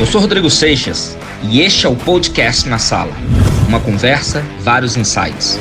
Eu sou Rodrigo Seixas e este é o podcast na sala. Uma conversa, vários insights.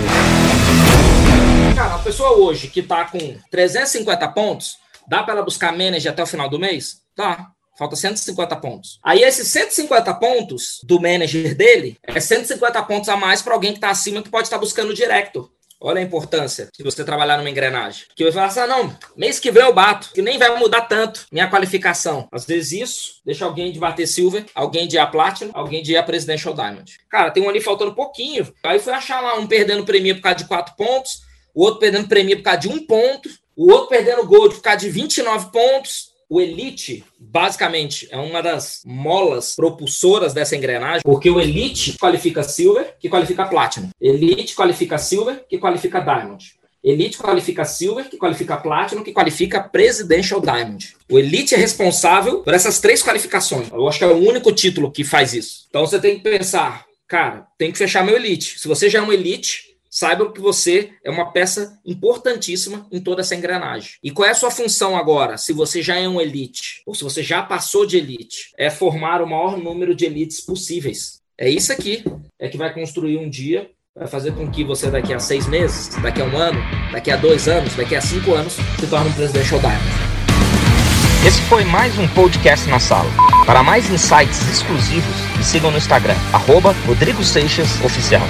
Cara, a pessoa hoje que tá com 350 pontos, dá para ela buscar manager até o final do mês? Dá. Falta 150 pontos. Aí esses 150 pontos do manager dele é 150 pontos a mais para alguém que está acima que pode estar tá buscando o director. Olha a importância de você trabalhar numa engrenagem. Que vai falar assim: ah, não, mês que vem eu bato, que nem vai mudar tanto minha qualificação. Às vezes isso deixa alguém de bater Silver, alguém de ir a Platinum, alguém de ir a Presidential Diamond. Cara, tem um ali faltando pouquinho. Aí foi achar lá um perdendo prêmio por causa de 4 pontos, o outro perdendo prêmio por causa de 1 ponto, o outro perdendo gold por causa de 29 pontos. O Elite, basicamente, é uma das molas propulsoras dessa engrenagem, porque o Elite qualifica Silver, que qualifica Platinum. Elite qualifica Silver, que qualifica Diamond. Elite qualifica Silver, que qualifica Platinum, que qualifica Presidential Diamond. O Elite é responsável por essas três qualificações. Eu acho que é o único título que faz isso. Então você tem que pensar, cara, tem que fechar meu Elite. Se você já é um Elite, saiba que você é uma peça importantíssima em toda essa engrenagem. E qual é a sua função agora, se você já é um elite, ou se você já passou de elite? É formar o maior número de elites possíveis. É isso aqui, é que vai construir um dia, vai fazer com que você daqui a seis meses, daqui a um ano, daqui a dois anos, daqui a cinco anos, se torne um presidente Diamond. Esse foi mais um podcast na sala. Para mais insights exclusivos, me sigam no Instagram, arroba Rodrigo Seixas Oficial.